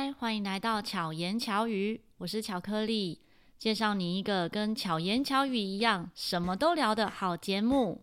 嗨，欢迎来到巧言巧语，我是巧克力，介绍你一个跟巧言巧语一样什么都聊的好节目。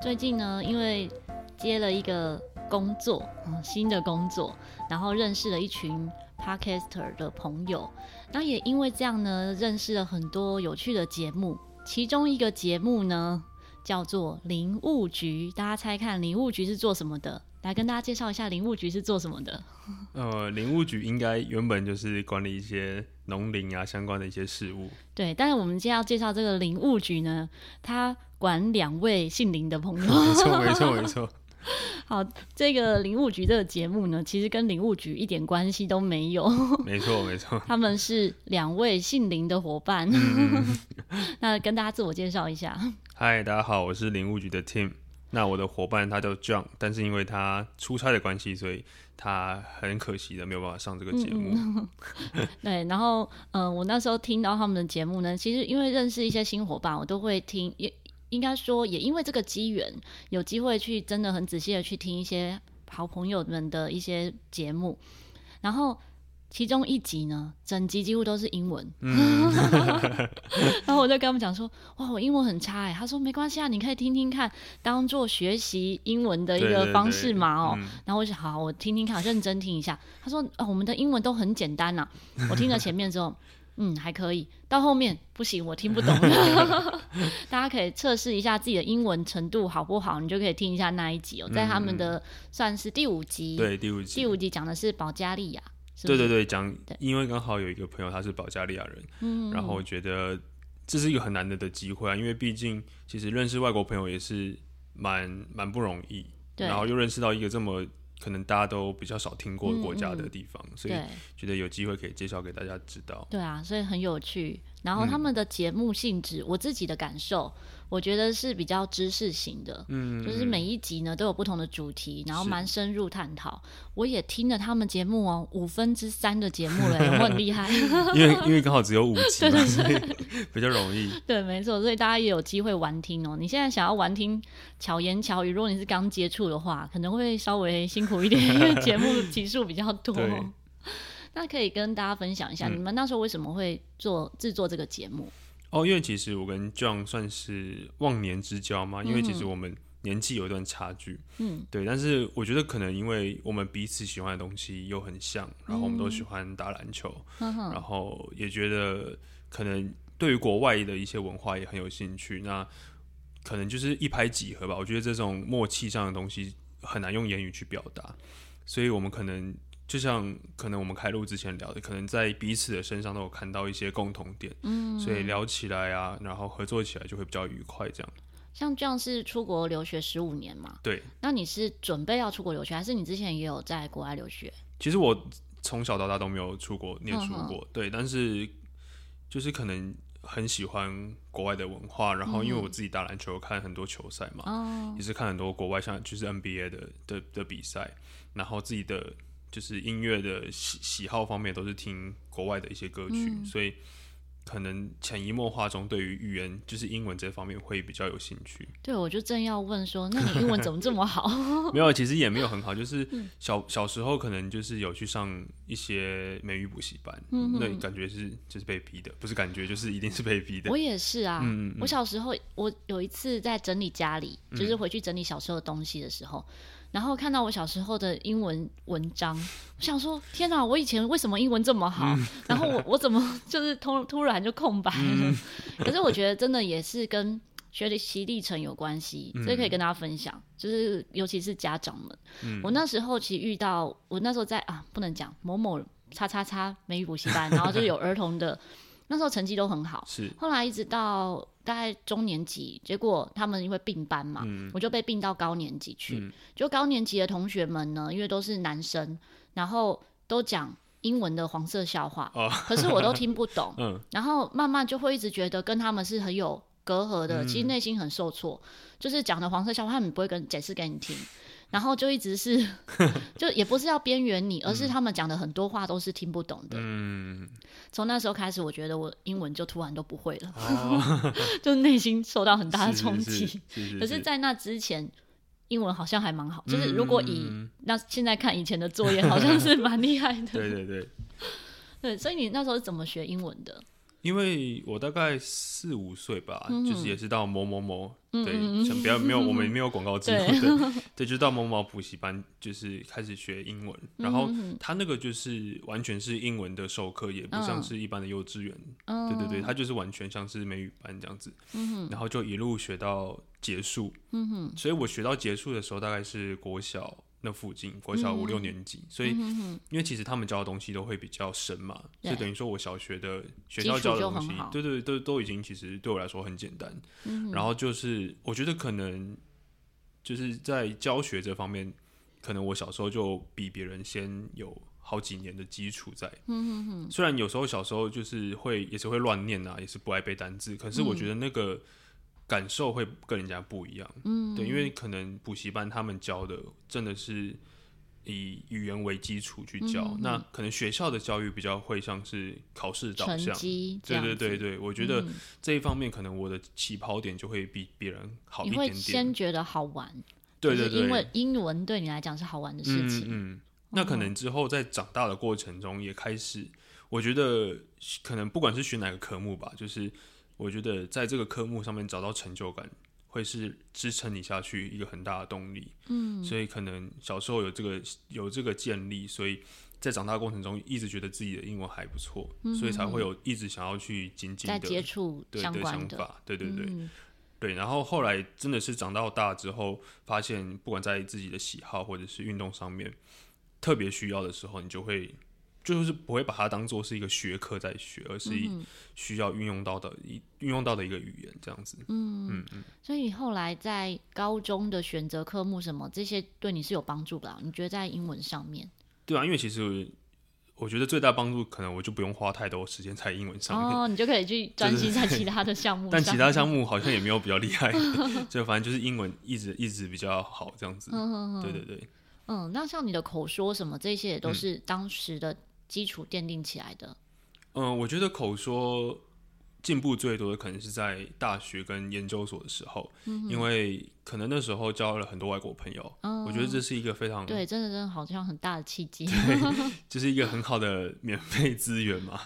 最近呢，因为接了一个工作，嗯，新的工作，然后认识了一群 Podcaster 的朋友，那也因为这样呢，认识了很多有趣的节目。其中一个节目呢，叫做《林务局》，大家猜看，林务局是做什么的？来跟大家介绍一下，林务局是做什么的？呃，林务局应该原本就是管理一些农林啊相关的一些事务。对，但是我们今天要介绍这个林务局呢，他管两位姓林的朋友。没错，没错，没错。好，这个林务局这个节目呢，其实跟林务局一点关系都没有。没错，没错。他们是两位姓林的伙伴。那跟大家自我介绍一下。嗨，大家好，我是林务局的 Tim。那我的伙伴他叫 John，但是因为他出差的关系，所以他很可惜的没有办法上这个节目。嗯嗯对，然后呃，我那时候听到他们的节目呢，其实因为认识一些新伙伴，我都会听，也应该说也因为这个机缘，有机会去真的很仔细的去听一些好朋友们的一些节目，然后。其中一集呢，整集几乎都是英文，嗯、然后我就跟他们讲说：“哇，我英文很差哎。”他说：“没关系啊，你可以听听看，当做学习英文的一个方式嘛哦。”然后我就好，我听听看，认真听一下。他说：“哦，我们的英文都很简单呐、啊。”我听了前面之后，嗯，还可以。到后面不行，我听不懂。大家可以测试一下自己的英文程度好不好，你就可以听一下那一集哦，在他们的算是第五集，对，第五集，第五集讲的是保加利亚。是是？对对对，讲，因为刚好有一个朋友他是保加利亚人，嗯，然后我觉得这是一个很难得的机会啊，因为毕竟其实认识外国朋友也是蛮蛮不容易，对，然后又认识到一个这么可能大家都比较少听过国家的地方，嗯嗯，所以觉得有机会可以介绍给大家知道。对啊，所以很有趣。然后他们的节目性质，嗯、我自己的感受。我觉得是比较知识型的，嗯，就是每一集呢都有不同的主题，然后蛮深入探讨。我也听了他们节目哦，五分之三的节目了，我很厉害？因为因为刚好只有五集嘛，对对对，比较容易。对，没错，所以大家也有机会玩听哦。你现在想要玩听巧言巧语，如果你是刚接触的话，可能会稍微辛苦一点，因为节目集数比较多。那可以跟大家分享一下，嗯、你们那时候为什么会做制作这个节目？哦，因为其实我跟 John 算是忘年之交嘛，因为其实我们年纪有一段差距，嗯，对。但是我觉得可能因为我们彼此喜欢的东西又很像，然后我们都喜欢打篮球，嗯，然后也觉得可能对于国外的一些文化也很有兴趣，那可能就是一拍即合吧。我觉得这种默契上的东西很难用言语去表达，所以我们可能。就像可能我们开录之前聊的，可能在彼此的身上都有看到一些共同点，嗯，所以聊起来啊，然后合作起来就会比较愉快。这样，像这样是出国留学十五年嘛？对。那你是准备要出国留学，还是你之前也有在国外留学？其实我从小到大都没有出国念书过，对。但是就是可能很喜欢国外的文化，然后因为我自己打篮球，看很多球赛嘛，哦，也是看很多国外像就是 NBA 的的的比赛，然后自己的。就是音乐的喜喜好方面都是听国外的一些歌曲，嗯、所以可能潜移默化中对于语言就是英文这方面会比较有兴趣。对，我就正要问说，那你英文怎么这么好？没有，其实也没有很好，就是小小时候可能就是有去上一些美语补习班，嗯、那感觉是就是被逼的，不是感觉就是一定是被逼的。我也是啊，嗯、我小时候我有一次在整理家里，就是回去整理小时候的东西的时候。嗯然后看到我小时候的英文文章，我想说：天哪，我以前为什么英文这么好？嗯、然后我我怎么就是突突然就空白了？嗯、可是我觉得真的也是跟学习历程有关系，所以可以跟大家分享。就是尤其是家长们，嗯、我那时候其实遇到，我那时候在啊，不能讲某某叉叉叉美语补习班，然后就有儿童的。那时候成绩都很好，是后来一直到大概中年级，结果他们因为并班嘛，嗯、我就被并到高年级去。嗯、就高年级的同学们呢，因为都是男生，然后都讲英文的黄色笑话，哦、可是我都听不懂。嗯、然后慢慢就会一直觉得跟他们是很有隔阂的，嗯、其实内心很受挫。就是讲的黄色笑话，他们不会跟解释给你听。然后就一直是，就也不是要边缘你，而是他们讲的很多话都是听不懂的。嗯，从那时候开始，我觉得我英文就突然都不会了，哦、就内心受到很大的冲击。可是，在那之前，英文好像还蛮好。就是如果以、嗯、那现在看以前的作业，好像是蛮厉害的。对对对，对，所以你那时候是怎么学英文的？因为我大概四五岁吧，嗯、就是也是到某某某，嗯、对，想不要没有我们没有广告机会，对 就到某某补习班，就是开始学英文。嗯、然后他那个就是完全是英文的授课，也不像是一般的幼稚园，嗯、对对对，他就是完全像是美语班这样子。嗯、然后就一路学到结束。嗯、所以我学到结束的时候大概是国小。那附近国小五六年级，嗯、所以、嗯、因为其实他们教的东西都会比较深嘛，对所以等于说我小学的学校教的东西，对对对，都都已经其实对我来说很简单。嗯、然后就是我觉得可能就是在教学这方面，可能我小时候就比别人先有好几年的基础在。嗯、虽然有时候小时候就是会也是会乱念啊，也是不爱背单字，可是我觉得那个。嗯感受会跟人家不一样，嗯，对，因为可能补习班他们教的真的是以语言为基础去教，嗯、那可能学校的教育比较会像是考试导向，对对对对，我觉得这一方面可能我的起跑点就会比别人好一点点。你会先觉得好玩，对对对，因为英文对你来讲是好玩的事情，嗯，嗯，那可能之后在长大的过程中也开始，我觉得可能不管是学哪个科目吧，就是。我觉得在这个科目上面找到成就感，会是支撑你下去一个很大的动力。嗯，所以可能小时候有这个有这个建立，所以在长大过程中一直觉得自己的英文还不错，嗯、所以才会有一直想要去精进的接触相关的，的想法。对对对，嗯、对。然后后来真的是长到大之后，发现不管在自己的喜好或者是运动上面特别需要的时候，你就会。就是不会把它当做是一个学科在学，而是以需要运用到的一运用到的一个语言这样子。嗯嗯嗯。所以后来在高中的选择科目什么这些对你是有帮助的？你觉得在英文上面？对啊，因为其实我觉得最大帮助可能我就不用花太多时间在英文上面，哦，你就可以去专心在其他的项目。但其他项目好像也没有比较厉害，就反正就是英文一直一直比较好这样子。对对对。嗯，那像你的口说什么这些也都是当时的。基础奠定起来的，嗯，我觉得口说进步最多的可能是在大学跟研究所的时候，嗯、因为可能那时候交了很多外国朋友，嗯、我觉得这是一个非常对，真的真的好像很大的契机，就是一个很好的免费资源嘛。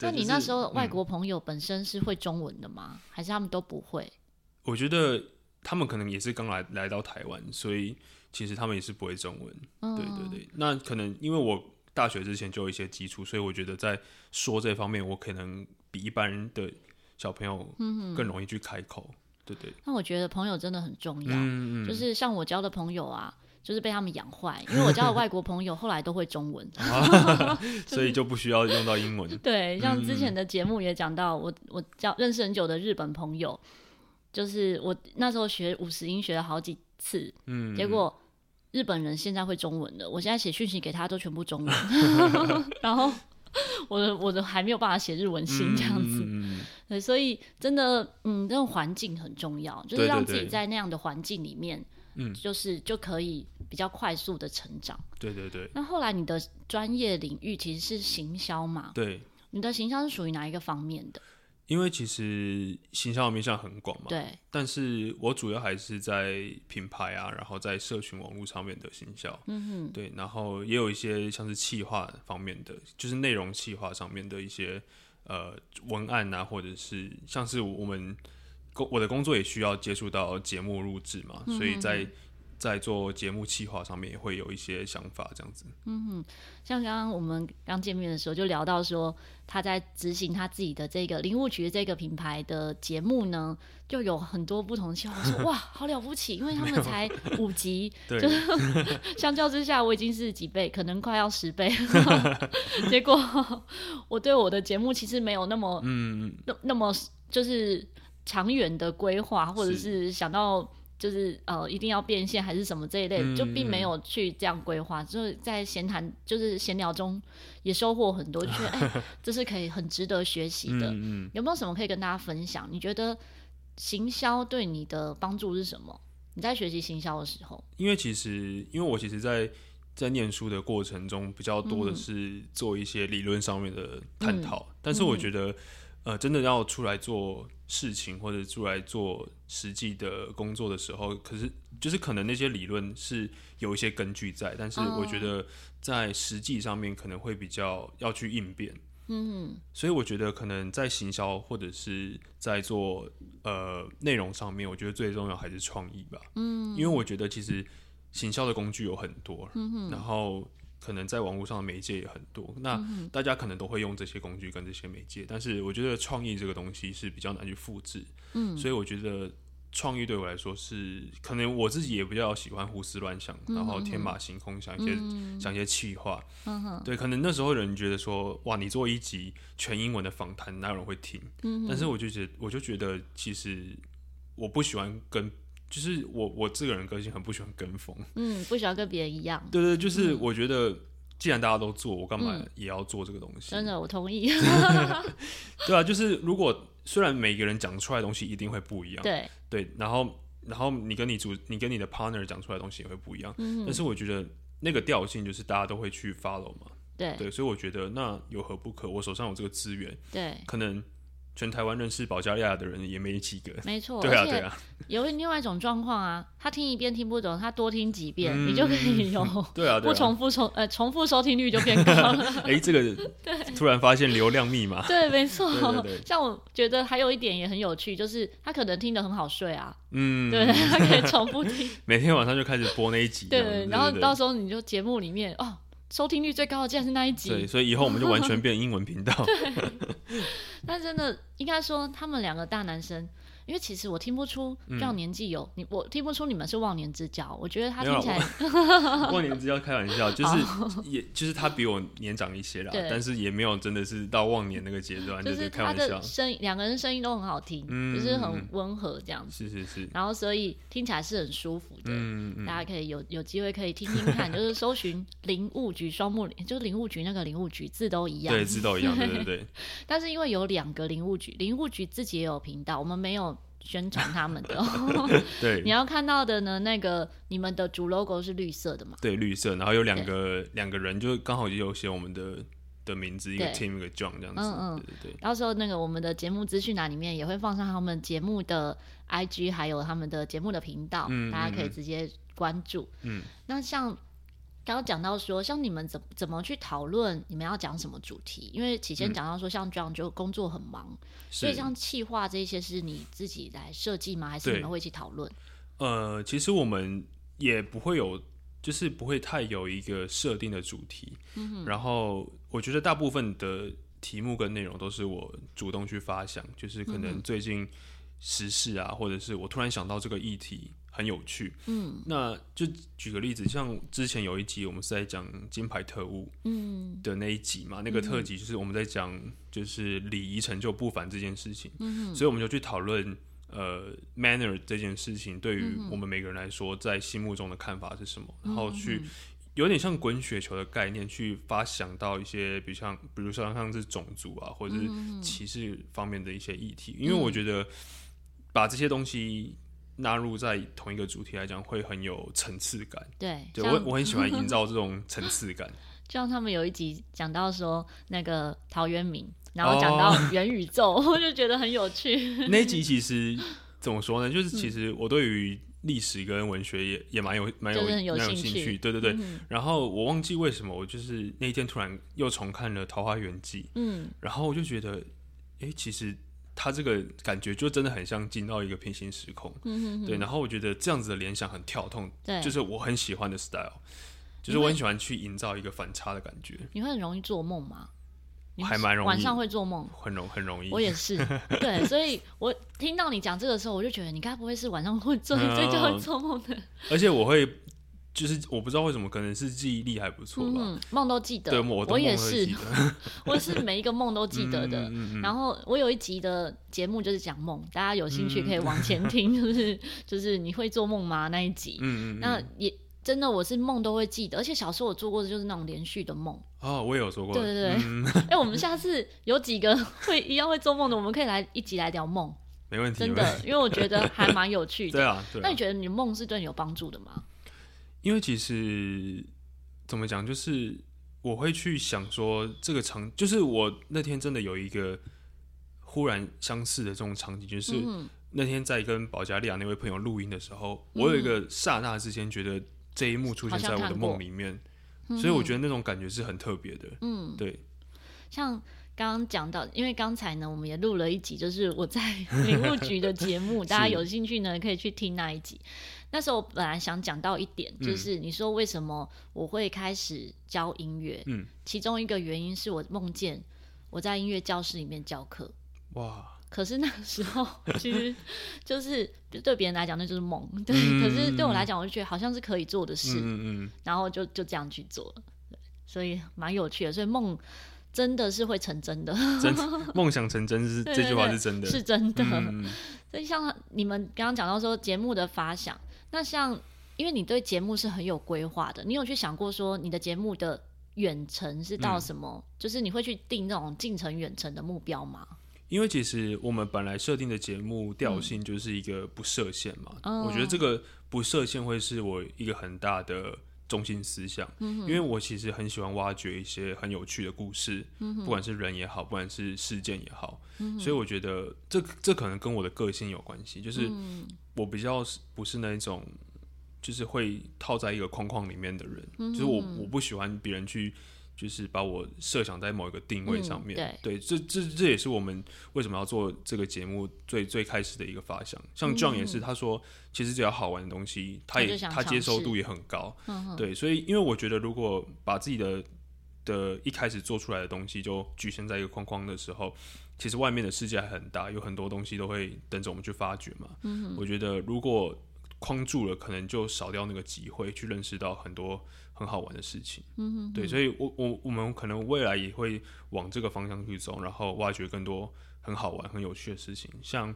那你那时候外国朋友本身是会中文的吗？嗯、还是他们都不会？我觉得他们可能也是刚来来到台湾，所以其实他们也是不会中文。嗯、对对对，那可能因为我。大学之前就有一些基础，所以我觉得在说这方面，我可能比一般人的小朋友更容易去开口，对对。那我觉得朋友真的很重要，嗯嗯，就是像我交的朋友啊，就是被他们养坏，因为我交的外国朋友后来都会中文 所以就不需要用到英文。对，像之前的节目也讲到，我我交认识很久的日本朋友，就是我那时候学五十音学了好几次，嗯，结果。日本人现在会中文的，我现在写讯息给他都全部中文，然后我的我的还没有办法写日文信这样子，嗯、对，所以真的，嗯，这种环境很重要，就是让自己在那样的环境里面，嗯，就是就可以比较快速的成长。对对对。那后来你的专业领域其实是行销嘛？对。你的行销是属于哪一个方面的？因为其实行销的面向很广嘛，对。但是我主要还是在品牌啊，然后在社群网络上面的行销，嗯哼，对。然后也有一些像是企划方面的，就是内容企划上面的一些呃文案啊，或者是像是我们工我的工作也需要接触到节目录制嘛，嗯哼，所以在。在做节目企划上面也会有一些想法，这样子。嗯哼，像刚刚我们刚见面的时候就聊到说，他在执行他自己的这个林务局这个品牌的节目呢，就有很多不同的企划。我 说哇，好了不起，因为他们才五集，有就是 相较之下，我已经是几倍，可能快要十倍。结果我对我的节目其实没有那么嗯那那么就是长远的规划，或者是想到。就是呃，一定要变现还是什么这一类，嗯、就并没有去这样规划。就是在闲谈，就是闲聊中也收获很多，就觉得哎，这是可以很值得学习的。嗯嗯、有没有什么可以跟大家分享？你觉得行销对你的帮助是什么？你在学习行销的时候，因为其实因为我其实在，在在念书的过程中，比较多的是做一些理论上面的探讨，嗯、但是我觉得。呃，真的要出来做事情或者出来做实际的工作的时候，可是就是可能那些理论是有一些根据在，但是我觉得在实际上面可能会比较要去应变。嗯，所以我觉得可能在行销或者是在做呃内容上面，我觉得最重要还是创意吧。嗯，因为我觉得其实行销的工具有很多，嗯，然后。可能在网络上的媒介也很多，那大家可能都会用这些工具跟这些媒介，但是我觉得创意这个东西是比较难去复制，嗯，所以我觉得创意对我来说是，可能我自己也比较喜欢胡思乱想，然后天马行空，想一些想一些气话，嗯，对，可能那时候人觉得说，哇，你做一集全英文的访谈，哪有人会听？但是我就觉得，我就觉得其实我不喜欢跟。就是我我这个人个性很不喜欢跟风，嗯，不喜欢跟别人一样。对对，就是我觉得既然大家都做，我干嘛也要做这个东西？真的，我同意。对啊，就是如果虽然每个人讲出来的东西一定会不一样，对对，然后然后你跟你主你跟你的 partner 讲出来的东西也会不一样，嗯，但是我觉得那个调性就是大家都会去 follow 嘛，对对，所以我觉得那有何不可？我手上有这个资源，对，可能。全台湾认识保加利亚的人也没几个，没错，对啊，对啊。有另外一种状况啊，他听一遍听不懂，他多听几遍，嗯、你就可以有 对啊，不重复重呃重复收听率就变高了。哎、欸，这个 突然发现流量密码，对，没错。像我觉得还有一点也很有趣，就是他可能听得很好睡啊，嗯，对，他可以重复听，每天晚上就开始播那一集，对，然后到时候你就节目里面哦。收听率最高的竟然是那一集，对，所以以后我们就完全变英文频道。对，但真的应该说，他们两个大男生。因为其实我听不出这样年纪有、嗯、你，我听不出你们是忘年之交。我觉得他听起来 忘年之交，开玩笑，就是 也就是他比我年长一些啦，但是也没有真的是到忘年那个阶段，就是开玩笑。他的声音，两个人声音都很好听，嗯、就是很温和这样子。是是是。然后所以听起来是很舒服的，嗯嗯、大家可以有有机会可以听听看，就是搜寻林务局双木林，就是林务局那个林务局字都一样，对，字都一样，对对对。但是因为有两个林务局，林务局自己也有频道，我们没有。宣传他们的，对，你要看到的呢，那个你们的主 logo 是绿色的嘛？对，绿色，然后有两个两个人，就刚好就有写我们的的名字，一个 team，一个 John 这样子。嗯嗯，对对对。到时候那个我们的节目资讯栏里面也会放上他们节目的 IG，还有他们的节目的频道，嗯，大家可以直接关注。嗯，那像。刚刚讲到说，像你们怎怎么去讨论你们要讲什么主题？因为起先讲到说，像 John 就工作很忙，嗯、所以像企划这些是你自己来设计吗？还是你们会一起讨论？呃，其实我们也不会有，就是不会太有一个设定的主题。嗯哼。然后我觉得大部分的题目跟内容都是我主动去发想，就是可能最近时事啊，或者是我突然想到这个议题。很有趣，嗯，那就举个例子，像之前有一集我们是在讲金牌特务，嗯，的那一集嘛，嗯、那个特辑就是我们在讲就是礼仪成就不凡这件事情，嗯，所以我们就去讨论呃 manner 这件事情对于我们每个人来说在心目中的看法是什么，嗯、然后去有点像滚雪球的概念去发想到一些比如像比如说像是种族啊或者是歧视方面的一些议题，因为我觉得把这些东西。纳入在同一个主题来讲，会很有层次感。对，对我我很喜欢营造这种层次感。就像他们有一集讲到说那个陶渊明，然后讲到 元宇宙，我、哦、就觉得很有趣。那一集其实怎么说呢？就是其实我对于历史跟文学也也蛮有蛮有蛮有兴趣。对对对。嗯、然后我忘记为什么，我就是那一天突然又重看了《桃花源记》。嗯。然后我就觉得，哎、欸，其实。他这个感觉就真的很像进到一个平行时空，嗯、哼哼对。然后我觉得这样子的联想很跳痛，对，就是我很喜欢的 style，就是我很喜欢去营造一个反差的感觉。你会很容易做梦吗？还蛮容易，晚上会做梦，很容很容易。我也是，对，所以我听到你讲这个时候，我就觉得你该不会是晚上会做 睡觉会做梦的？而且我会。就是我不知道为什么，可能是记忆力还不错吧，梦、嗯、都记得。对，我，我也是，我是每一个梦都记得的。嗯嗯嗯、然后我有一集的节目就是讲梦，大家有兴趣可以往前听，就是、嗯、就是你会做梦吗那一集？嗯嗯、那也真的我是梦都会记得，而且小时候我做过的就是那种连续的梦。哦，我也有做过。对对对。哎、我们下次有几个会一样会做梦的，我们可以来一起来聊梦。没问题，真的，因为我觉得还蛮有趣的。对啊，对啊。那你觉得你梦是对你有帮助的吗？因为其实怎么讲，就是我会去想说，这个场，就是我那天真的有一个忽然相似的这种场景，就是那天在跟保加利亚那位朋友录音的时候，嗯、我有一个刹那之间觉得这一幕出现在我的梦里面，所以我觉得那种感觉是很特别的。嗯，对。像刚刚讲到，因为刚才呢，我们也录了一集，就是我在 林务局的节目，大家有兴趣呢，可以去听那一集。那时候我本来想讲到一点，就是你说为什么我会开始教音乐？嗯，其中一个原因是我梦见我在音乐教室里面教课。哇！可是那个时候其实就是对别人来讲那就是梦，对。可是对我来讲，我就觉得好像是可以做的事，嗯嗯。然后就就这样去做了，所以蛮有趣的。所以梦。真的是会成真的，真 梦想成真是这句话是真的，是真的。嗯、所以像你们刚刚讲到说节目的发想，那像因为你对节目是很有规划的，你有去想过说你的节目的远程是到什么？嗯、就是你会去定那种近程远程的目标吗？因为其实我们本来设定的节目调性就是一个不设限嘛，嗯、我觉得这个不设限会是我一个很大的。中心思想，因为我其实很喜欢挖掘一些很有趣的故事，不管是人也好，不管是事件也好，所以我觉得这这可能跟我的个性有关系，就是我比较不是那种就是会套在一个框框里面的人，就是我我不喜欢别人去。就是把我设想在某一个定位上面，嗯、对，对，这这这也是我们为什么要做这个节目最最开始的一个发想。像 John 也是，他说其实只要好玩的东西，他也他，他接受度也很高，嗯、对，所以因为我觉得如果把自己的的一开始做出来的东西就局限在一个框框的时候，其实外面的世界还很大，有很多东西都会等着我们去发掘嘛。嗯、我觉得如果框住了，可能就少掉那个机会去认识到很多。很好玩的事情，嗯哼，对，所以我我我们可能未来也会往这个方向去走，然后挖掘更多很好玩、很有趣的事情。像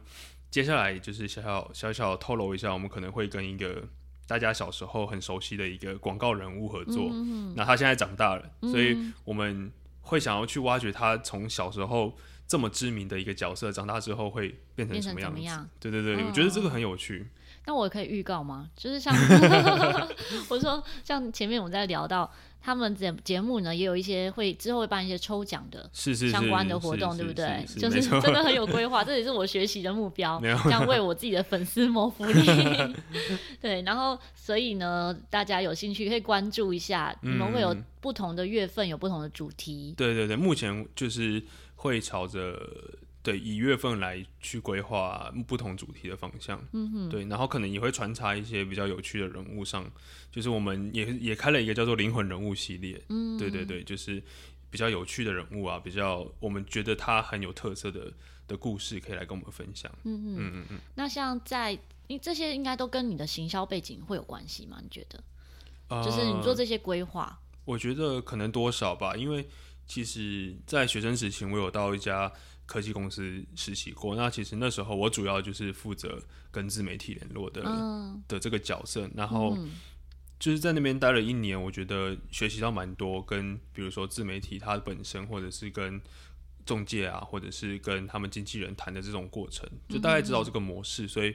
接下来就是小小小小透露一下，我们可能会跟一个大家小时候很熟悉的一个广告人物合作。嗯哼，那他现在长大了，所以我们会想要去挖掘他从小时候这么知名的一个角色，长大之后会变成什么样子？对对对，哦，我觉得这个很有趣。那我可以预告吗？就是像 我说，像前面我们在聊到他们节节目呢，也有一些会之后会办一些抽奖的相关的活动，对不对？就是真的很有规划，这也是我学习的目标，这样为我自己的粉丝谋福利。对，然后所以呢，大家有兴趣可以关注一下，你们会有不同的月份，有不同的主题。对对对，目前就是会朝着。对，以月份来去规划不同主题的方向，嗯哼，对，然后可能也会穿插一些比较有趣的人物上，就是我们也也开了一个叫做灵魂人物系列，嗯，对对对，就是比较有趣的人物啊，比较我们觉得他很有特色的的故事，可以来跟我们分享，嗯嗯嗯嗯。那像在，你这些应该都跟你的行销背景会有关系吗？你觉得？呃，就是你做这些规划，我觉得可能多少吧，因为其实，在学生时期，我有到一家。科技公司实习过，那其实那时候我主要就是负责跟自媒体联络的、嗯、的这个角色，然后就是在那边待了一年，我觉得学习到蛮多，跟比如说自媒体它本身，或者是跟中介啊，或者是跟他们经纪人谈的这种过程，就大概知道这个模式，嗯、所以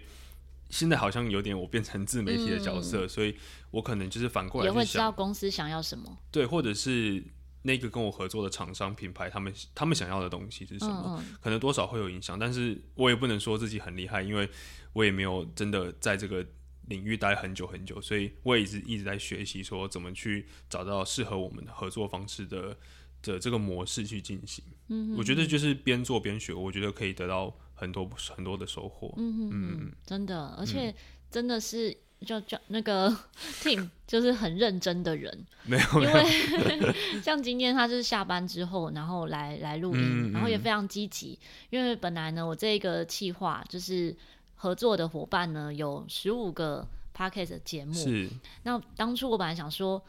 现在好像有点我变成自媒体的角色，嗯、所以我可能就是反过来也会知道公司想要什么，对，或者是。那个跟我合作的厂商品牌，他们他们想要的东西是什么？嗯嗯，可能多少会有影响，但是我也不能说自己很厉害，因为我也没有真的在这个领域待很久很久，所以我也一直一直在学习，说怎么去找到适合我们的合作方式的的这个模式去进行。嗯哼，我觉得就是边做边学，我觉得可以得到很多很多的收获。嗯哼嗯嗯，真的，而且真的是。就就那个 Tim 就是很认真的人，没有，因为 像今天他就是下班之后，然后来来录音，嗯、然后也非常积极。嗯、因为本来呢，我这一个企划就是合作的伙伴呢有十五个 Podcast 的节目，是。那当初我本来想说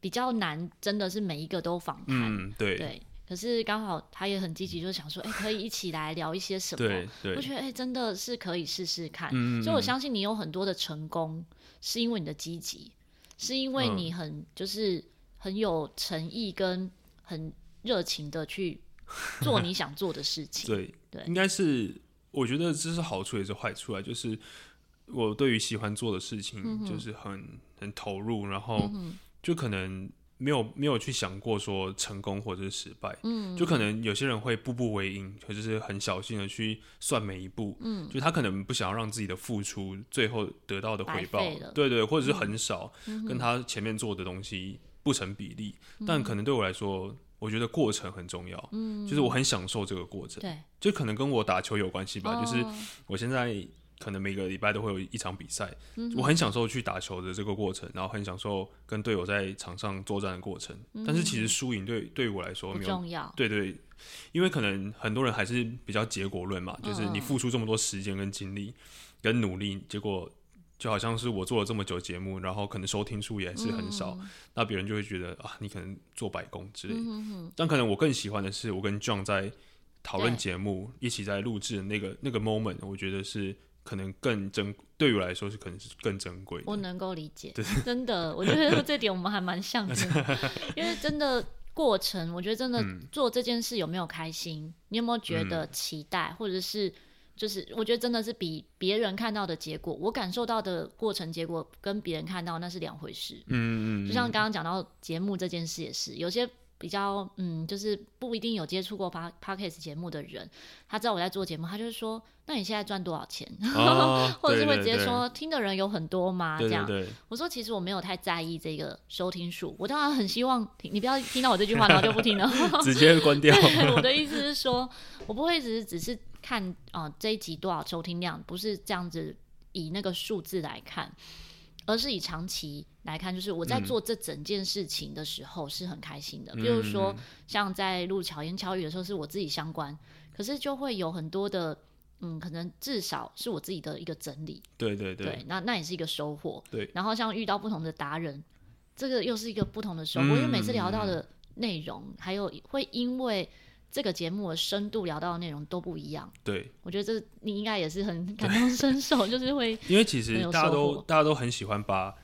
比较难，真的是每一个都访谈，嗯，对对。可是刚好他也很积极，就想说，哎、欸，可以一起来聊一些什么？对对，我觉得，哎、欸，真的是可以试试看。嗯、所以我相信你有很多的成功，是因为你的积极，是因为你很就是很有诚意跟很热情的去做你想做的事情。对对，对应该是我觉得这是好处也是坏处啊，就是我对于喜欢做的事情就是很、嗯、很投入，然后就可能。没有没有去想过说成功或者是失败，嗯，就可能有些人会步步为营，或者是很小心的去算每一步，嗯，就他可能不想要让自己的付出最后得到的回报，对对，或者是很少，嗯，跟他前面做的东西不成比例，嗯，但可能对我来说，我觉得过程很重要，嗯，就是我很享受这个过程，对，就可能跟我打球有关系吧，哦，就是我现在。可能每个礼拜都会有一场比赛，嗯，我很享受去打球的这个过程，然后很享受跟队友在场上作战的过程。嗯，但是其实输赢对对于我来说没有重要，对，对对，因为可能很多人还是比较结果论嘛，嗯，就是你付出这么多时间跟精力跟努力，结果就好像是我做了这么久节目，然后可能收听数也还是很少，嗯，那别人就会觉得啊，你可能做白工之类但可能我更喜欢的是我跟 John 在讨论节目，一起在录制的那个那个 moment，我觉得是。可能更珍，对于我来说是可能是更珍贵。我能够理解，真的，我觉得这点我们还蛮像的。因为真的过程，我觉得真的做这件事有没有开心，嗯、你有没有觉得期待，嗯、或者是就是我觉得真的是比别人看到的结果，我感受到的过程结果跟别人看到那是两回事。嗯嗯，就像刚刚讲到节目这件事也是，有些。比较嗯，就是不一定有接触过 Podcast 节目的人，他知道我在做节目，他就是说，那你现在赚多少钱？哦、或者是会直接说，听的人有很多吗？这样，对对对，我说其实我没有太在意这个收听数，我当然很希望你不要听到我这句话然后就不听了，直接关掉。我的意思是说，我不会只是只是看啊、呃、这一集多少收听量，不是这样子以那个数字来看。而是以长期来看，就是我在做这整件事情的时候是很开心的。嗯、比如说，像在录巧言巧语的时候，是我自己相关，可是就会有很多的，嗯，可能至少是我自己的一个整理。对对对，对那那也是一个收获。对，然后像遇到不同的达人，这个又是一个不同的收获，因为每次聊到的内容，嗯、还有会因为。这个节目的深度聊到的内容都不一样，对，我觉得这你应该也是很感同身受，就是会，因为其实大家都大家都很喜欢把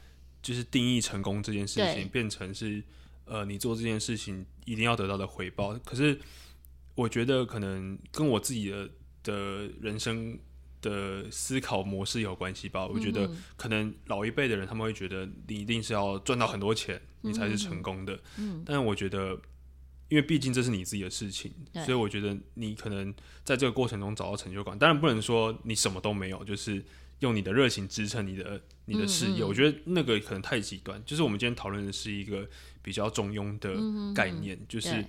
就是定义成功这件事情变成是呃你做这件事情一定要得到的回报，可是我觉得可能跟我自己的的人生的思考模式有关系吧，我觉得可能老一辈的人他们会觉得你一定是要赚到很多钱你才是成功的，嗯，但我觉得。因为毕竟这是你自己的事情，所以我觉得你可能在这个过程中找到成就感。当然不能说你什么都没有，就是用你的热情支撑你的你的事业。嗯嗯，我觉得那个可能太极端。就是我们今天讨论的是一个比较中庸的概念，就是。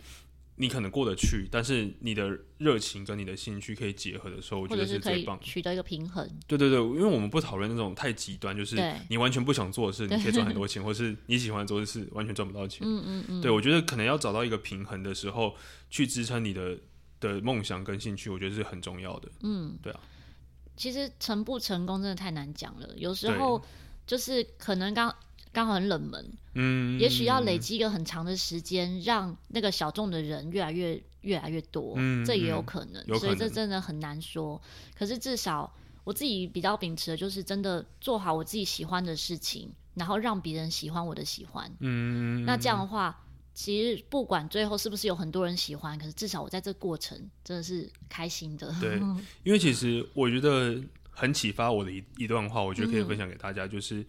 你可能过得去，但是你的热情跟你的兴趣可以结合的时候，我觉得是最棒，取得一个平衡。对对对，因为我们不讨论那种太极端，就是你完全不想做的事，你可以赚很多 钱，或是你喜欢做的事，完全赚不到钱。嗯嗯嗯。对，我觉得可能要找到一个平衡的时候，去支撑你的的梦想跟兴趣，我觉得是很重要的。嗯，对啊。其实成不成功真的太难讲了，有时候就是可能刚。刚好很冷门，嗯，也许要累积一个很长的时间，让那个小众的人越来越越来越多，嗯，这也有可能，嗯，所以这真的很难说。可是至少我自己比较秉持的就是，真的做好我自己喜欢的事情，然后让别人喜欢我的喜欢，嗯，那这样的话，其实不管最后是不是有很多人喜欢，可是至少我在这过程真的是开心的。对，因为其实我觉得很启发我的一一段话，我觉得可以分享给大家，就是。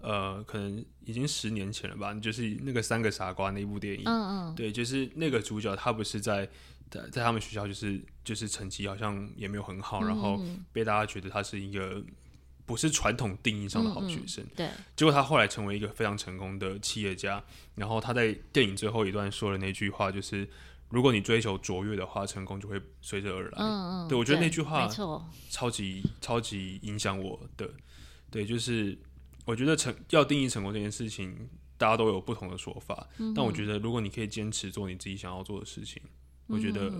呃，可能已经十年前了吧，就是那个三个傻瓜那部电影，嗯嗯，对，就是那个主角他不是在在在他们学校，就是就是成绩好像也没有很好，嗯，然后被大家觉得他是一个不是传统定义上的好学生，对，结果他后来成为一个非常成功的企业家，然后他在电影最后一段说的那句话就是，如果你追求卓越的话，成功就会随之而来，嗯嗯，对，我觉得那句话超级超级影响我的，对，就是。我觉得成要定义成功这件事情，大家都有不同的说法。嗯、但我觉得，如果你可以坚持做你自己想要做的事情，嗯、我觉得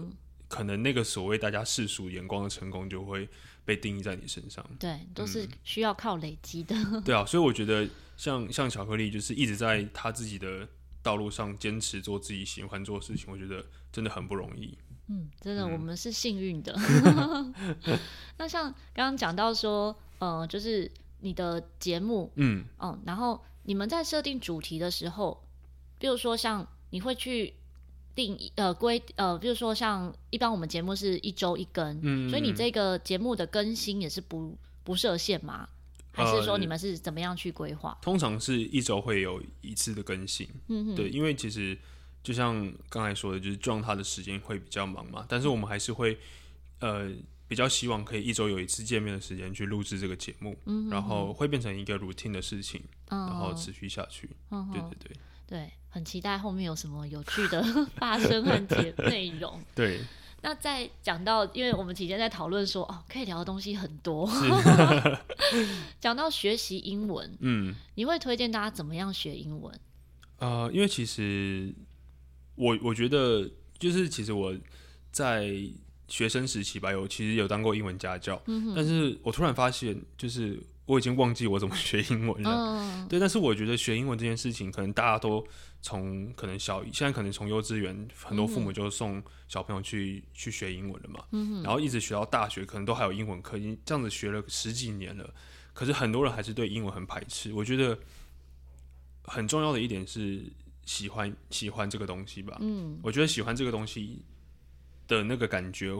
可能那个所谓大家世俗眼光的成功，就会被定义在你身上。对，都是需要靠累积的、嗯。对啊，所以我觉得像像巧克力，就是一直在他自己的道路上坚持做自己喜欢做的事情，我觉得真的很不容易。嗯，真的，我们是幸运的。那像刚刚讲到说，呃，就是。你的节目，嗯，嗯，然后你们在设定主题的时候，比如说像你会去定呃规呃，比如说像一般我们节目是一周一更，嗯，所以你这个节目的更新也是不不设限吗？还是说你们是怎么样去规划？呃，通常是一周会有一次的更新，嗯哼，对，因为其实就像刚才说的，就是撞他的时间会比较忙嘛，但是我们还是会呃比较希望可以一周有一次见面的时间去录制这个节目，嗯哼，然后会变成一个 routine 的事情，嗯，然后持续下去，嗯，对对对。对，很期待后面有什么有趣的 发生和节内容。对，那在讲到，因为我们期间在讨论说，哦，可以聊的东西很多。讲到学习英文，嗯，你会推荐大家怎么样学英文？呃，因为其实我我觉得，就是其实我在学生时期吧，有其实有当过英文家教，嗯，但是我突然发现，就是。我已经忘记我怎么学英文了，嗯、对。但是我觉得学英文这件事情，可能大家都从可能小现在可能从幼稚园，很多父母就送小朋友去、嗯、去学英文了嘛，嗯、然后一直学到大学，可能都还有英文课，已经这样子学了十几年了。可是很多人还是对英文很排斥。我觉得很重要的一点是喜欢喜欢这个东西吧。嗯，我觉得喜欢这个东西的那个感觉。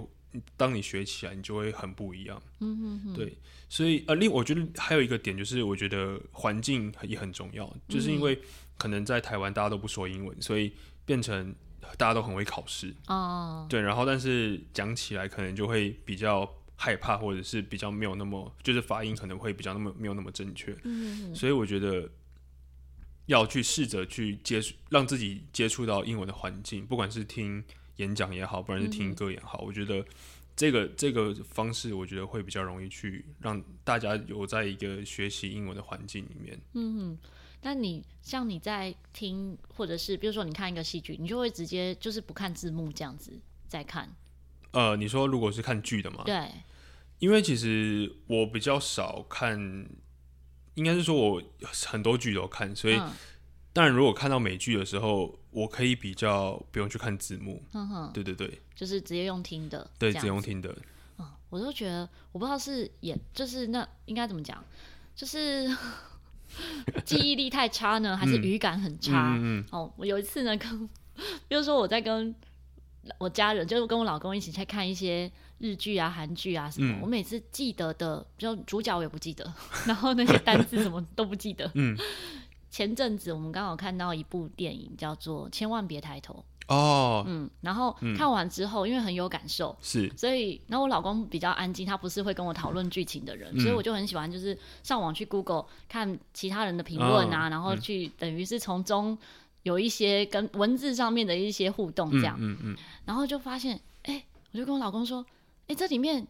当你学起来，你就会很不一样。嗯哼哼，对，所以呃，另我觉得还有一个点就是，我觉得环境也很重要，嗯、就是因为可能在台湾大家都不说英文，所以变成大家都很会考试。哦，对，然后但是讲起来可能就会比较害怕，或者是比较没有那么，就是发音可能会比较那么没有那么正确。嗯哼，所以我觉得要去试着去接触，让自己接触到英文的环境，不管是听。演讲也好，不然是听歌也好，嗯、我觉得这个这个方式，我觉得会比较容易去让大家有在一个学习英文的环境里面。嗯哼，但你像你在听，或者是比如说你看一个戏剧，你就会直接就是不看字幕这样子在看。呃，你说如果是看剧的嘛？对，因为其实我比较少看，应该是说我很多剧都看，所以。嗯当然，如果看到美剧的时候，我可以比较不用去看字幕。嗯哼，对对对，就是直接用听的。对，直接用听的。嗯，我都觉得，我不知道是演，就是那应该怎么讲，就是 记忆力太差呢，还是语感很差？嗯嗯。哦，我有一次呢，跟比如说我在跟我家人，就是跟我老公一起在看一些日剧啊、韩剧啊什么，嗯、我每次记得的，比如主角我也不记得，然后那些单字什么都不记得。嗯。前阵子我们刚好看到一部电影，叫做《千万别抬头》哦，嗯，然后看完之后，嗯、因为很有感受，是，所以，然后我老公比较安静，他不是会跟我讨论剧情的人，嗯、所以我就很喜欢，就是上网去 Google 看其他人的评论啊，哦、然后去等于是从中有一些跟文字上面的一些互动，这样，嗯嗯，然后就发现，哎、欸，我就跟我老公说，哎、欸，这里面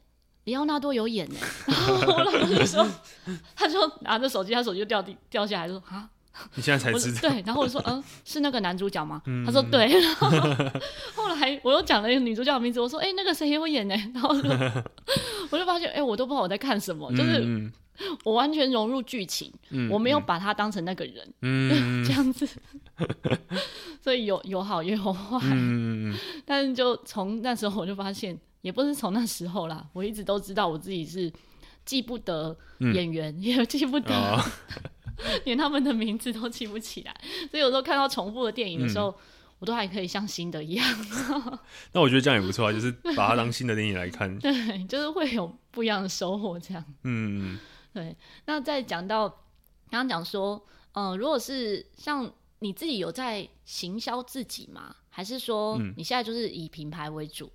李奥纳多有演呢，然后我老公就说，他就拿着手机，他手机就掉地掉下来，就说啊。你现在才知道？对，然后我就说，嗯，是那个男主角吗？嗯、他说对。然后后来我又讲了一个女主角的名字，我说，哎、欸，那个谁也会演呢？然后我就发现，哎、欸，我都不知道我在看什么，就是我完全融入剧情，嗯、我没有把他当成那个人，嗯、这样子。所以有有好也有坏，嗯、但是就从那时候我就发现，也不是从那时候啦，我一直都知道我自己是记不得演员，嗯、也记不得。哦连他们的名字都记不起来，所以有时候看到重复的电影的时候，嗯、我都还可以像新的一样。那我觉得这样也不错啊，就是把它当新的电影来看。对，就是会有不一样的收获。这样，嗯，对。那再讲到刚刚讲说，嗯、呃，如果是像你自己有在行销自己吗？还是说你现在就是以品牌为主？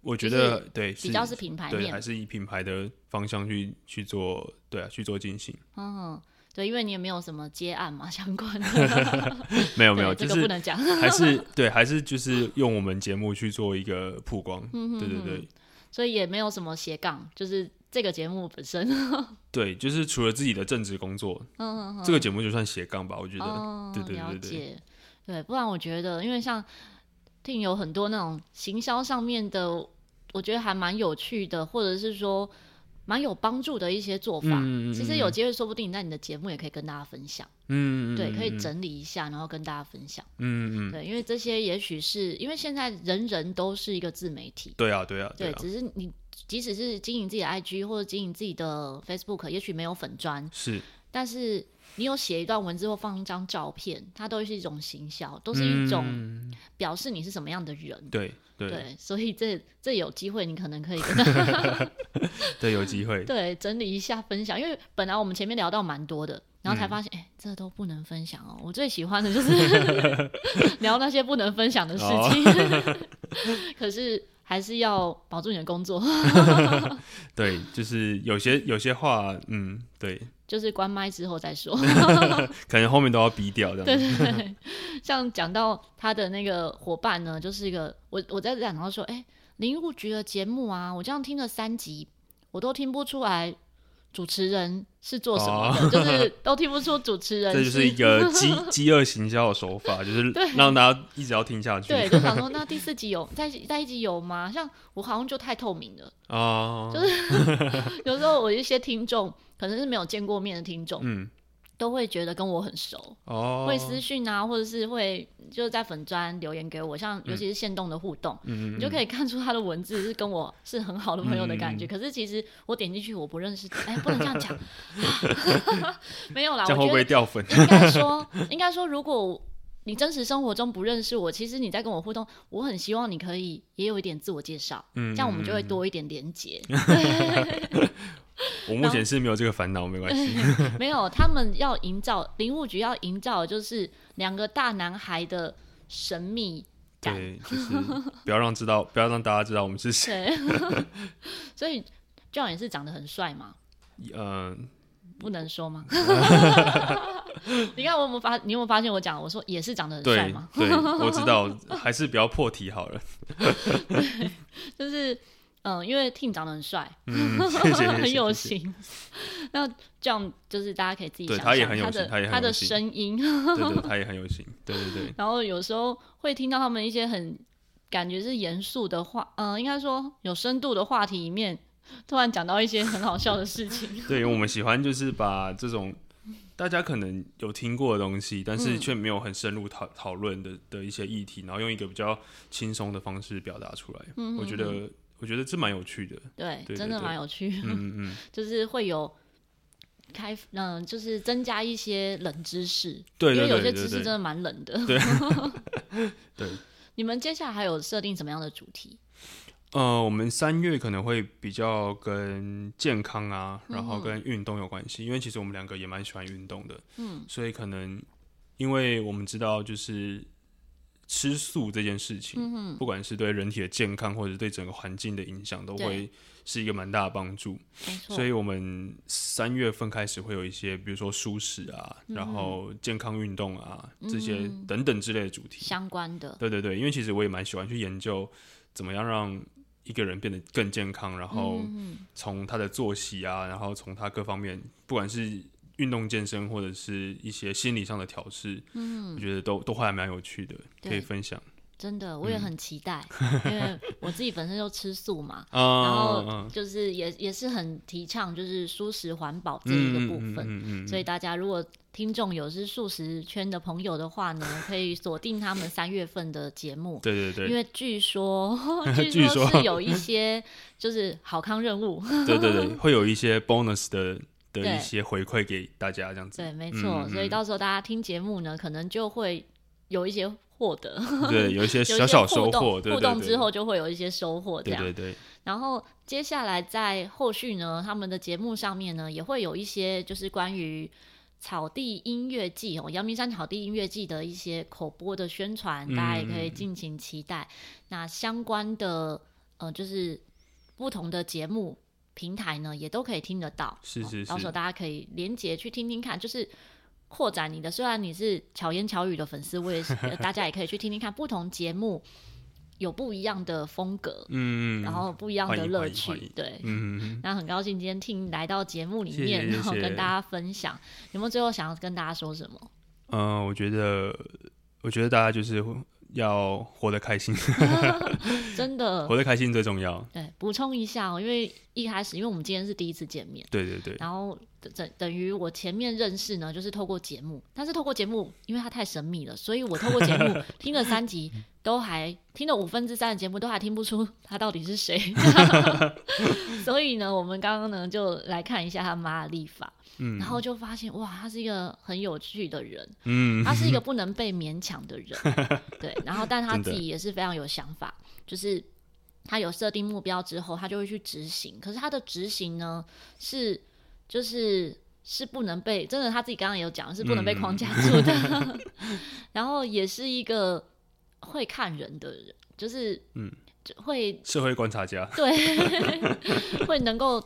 我觉得对，比较是品牌面，对，还是以品牌的方向去去做，对啊，去做进行。嗯。对，因为你也没有什么接案嘛，相关的。没有没有，这个不能讲。还是 对，还是就是用我们节目去做一个曝光。对对对。所以也没有什么斜杠，就是这个节目本身。对，就是除了自己的正职工作，嗯这个节目就算斜杠吧，我觉得。对对对对。对，不然我觉得，因为像听有很多那种行销上面的，我觉得还蛮有趣的，或者是说。蛮有帮助的一些做法，嗯、其实有机会说不定在你的节目也可以跟大家分享，嗯，对，可以整理一下，然后跟大家分享，嗯嗯，对，因为这些也许是因为现在人人都是一个自媒体，对啊对啊，对，只是你即使是经营自己的 IG 或者经营自己的 Facebook，也许没有粉专，是，但是你有写一段文字或放一张照片，它都是一种行销，都是一种表示你是什么样的人。嗯、对对，对，所以这这有机会，你可能可以跟他 对，有机会 对整理一下分享，因为本来我们前面聊到蛮多的。然后才发现，哎、嗯，这都不能分享哦。我最喜欢的就是 聊那些不能分享的事情，哦、可是还是要保住你的工作。对，就是有些有些话，嗯，对，就是关麦之后再说，可能后面都要逼掉的。对 对对，像讲到他的那个伙伴呢，就是一个我我在讲到说，哎，林务局的节目啊，我这样听了三集，我都听不出来。主持人是做什么的？哦、就是都听不出主持人。这就是一个饥 饥饿行销的手法，就是让大家一直要听下去。对，就想说 那第四集有在在一集有吗？像我好像就太透明了哦，就是有时候我一些听众可能是没有见过面的听众，嗯。都会觉得跟我很熟，oh. 会私讯啊，或者是会就是在粉砖留言给我，像尤其是线动的互动，嗯、你就可以看出他的文字是跟我是很好的朋友的感觉。嗯、可是其实我点进去我不认识，哎，不能这样讲，没有啦，会不会掉粉？应该说，应该说，如果你真实生活中不认识我，其实你在跟我互动，我很希望你可以也有一点自我介绍，嗯、这样我们就会多一点连接。我目前是没有这个烦恼，后没关系。没有，他们要营造林务局要营造的就是两个大男孩的神秘感，对，就是不要让知道，不要让大家知道我们是谁。所以 John 也是长得很帅嘛？嗯、呃，不能说吗？你看我有没有发？你有没有发现我讲我说也是长得很帅吗？对，对，我知道，还是不要破题好了。就是。嗯，因为 Tim 长得很帅，嗯、谢谢谢谢 很有型。那这样就是大家可以自己想象他的他的他的声音，对，对对，他也很有型，对对对。然后有时候会听到他们一些很感觉是严肃的话，嗯，应该说有深度的话题里面，突然讲到一些很好笑的事情。对，我们喜欢就是把这种大家可能有听过的东西，但是却没有很深入讨讨论的的一些议题，然后用一个比较轻松的方式表达出来。嗯，我觉得。我觉得这蛮有趣的，对，真的蛮有趣的，嗯 嗯，就是会有开，嗯、呃，就是增加一些冷知识，对，因为有些知识真的蛮冷的，对，对。你们接下来还有设定什么样的主题？呃，我们三月可能会比较跟健康啊，然后跟运动有关系，嗯、因为其实我们两个也蛮喜欢运动的，嗯，所以可能因为我们知道就是。吃素这件事情，嗯、不管是对人体的健康，或者是对整个环境的影响，都会是一个蛮大的帮助。所以，我们三月份开始会有一些，比如说蔬食啊，嗯、然后健康运动啊，嗯、这些等等之类的主题相关的。对对对，因为其实我也蛮喜欢去研究，怎么样让一个人变得更健康，然后从他的作息啊，然后从他各方面，不管是。运动健身或者是一些心理上的调试，嗯，我觉得都都还蛮有趣的，可以分享。真的，我也很期待，嗯、因为我自己本身就吃素嘛，然后就是也也是很提倡就是蔬食环保这一个部分，嗯所以大家如果听众有是素食圈的朋友的话呢，可以锁定他们三月份的节目。对对对，因为据说 据说是有一些就是好康任务，对对对，会有一些 bonus 的。的一些回馈给大家，这样子。对，没错。嗯、所以到时候大家听节目呢，可能就会有一些获得。对，有一些小小收获。互动之后就会有一些收获，这样。对对对。然后接下来在后续呢，他们的节目上面呢，也会有一些就是关于草地音乐季哦，阳明山草地音乐季的一些口播的宣传，嗯、大家也可以敬请期待。那相关的呃，就是不同的节目。平台呢也都可以听得到，是是是，哦，到时候大家可以连接去听听看，就是扩展你的。虽然你是巧言巧语的粉丝，我也是，大家也可以去听听看，不同节目有不一样的风格，嗯，然后不一样的乐趣，对，嗯，那很高兴今天听来到节目里面，然后跟大家分享，有没有最后想要跟大家说什么？嗯、呃，我觉得，我觉得大家就是。要活得开心，真的，活得开心最重要。对，补充一下哦，因为一开始，因为我们今天是第一次见面，对对对，然后等等于我前面认识呢，就是透过节目，但是透过节目，因为它太神秘了，所以我透过节目 听了三集，都还听了五分之三的节目，都还听不出他到底是谁。所以呢，我们刚刚呢就来看一下他妈的立法，嗯，然后就发现哇，他是一个很有趣的人，嗯，他是一个不能被勉强的人，对，然后但他自己也是非常有想法，就是。他有设定目标之后，他就会去执行。可是他的执行呢，是就是是不能被真的他自己刚刚也有讲，是不能被框架住的。嗯、然后也是一个会看人的人，就是嗯，会社会观察家，对，会能够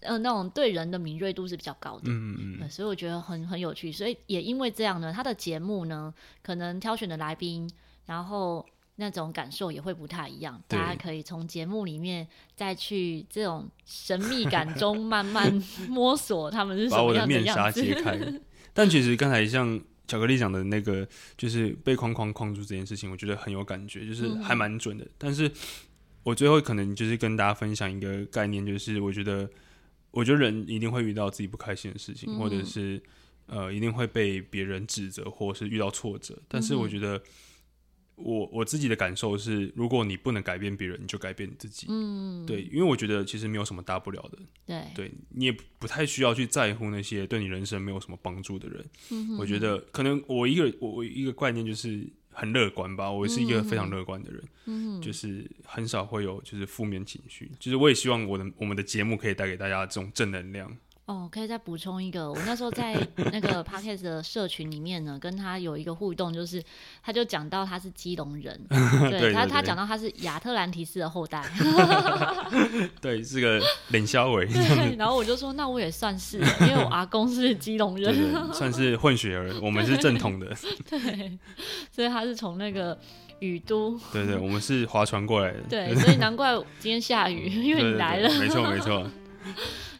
呃那种对人的敏锐度是比较高的。嗯嗯嗯。所以我觉得很很有趣。所以也因为这样呢，他的节目呢，可能挑选的来宾，然后。那种感受也会不太一样，大家可以从节目里面再去这种神秘感中慢慢 摸索他们是什么样的样子。把我的面纱揭开。但其实刚才像巧克力讲的那个，就是被框框框住这件事情，我觉得很有感觉，就是还蛮准的。嗯、但是我最后可能就是跟大家分享一个概念，就是我觉得，我觉得人一定会遇到自己不开心的事情，嗯、或者是呃，一定会被别人指责，或是遇到挫折。但是我觉得。我我自己的感受是，如果你不能改变别人，你就改变你自己。嗯，对，因为我觉得其实没有什么大不了的。对，对你也不太需要去在乎那些对你人生没有什么帮助的人。嗯，我觉得可能我一个我一个概念就是很乐观吧，我是一个非常乐观的人。嗯，就是很少会有就是负面情绪，就是我也希望我的我们的节目可以带给大家这种正能量。哦，可以再补充一个，我那时候在那个 Podcast 的社群里面呢，跟他有一个互动，就是他就讲到他是基隆人，对，他他讲到他是亚特兰提斯的后代，对，是个冷肖伟。对，然后我就说，那我也算是，因为我阿公是基隆人，算是混血儿，我们是正统的，对，所以他是从那个雨都，对，对对，我们是划船过来的，对，所以难怪今天下雨，因为你来了，没错没错，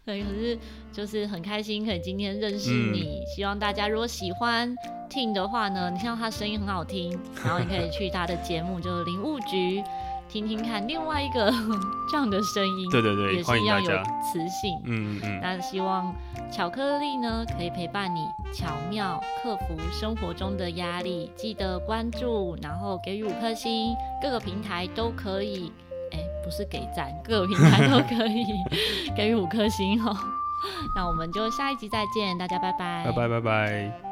对，可是。就是很开心可以今天认识你，嗯、希望大家如果喜欢听的话呢，你看到他声音很好听，然后你可以去他的节目，就是林务局听听看另外一个 这样的声音，对对对，也是一样有磁性，嗯嗯，那希望巧克力呢可以陪伴你巧妙克服生活中的压力，记得关注，然后给予五颗星，各个平台都可以，哎，不是给赞，各个平台都可以 给予五颗星哦。那我们就下一集再见，大家拜拜，拜拜拜拜。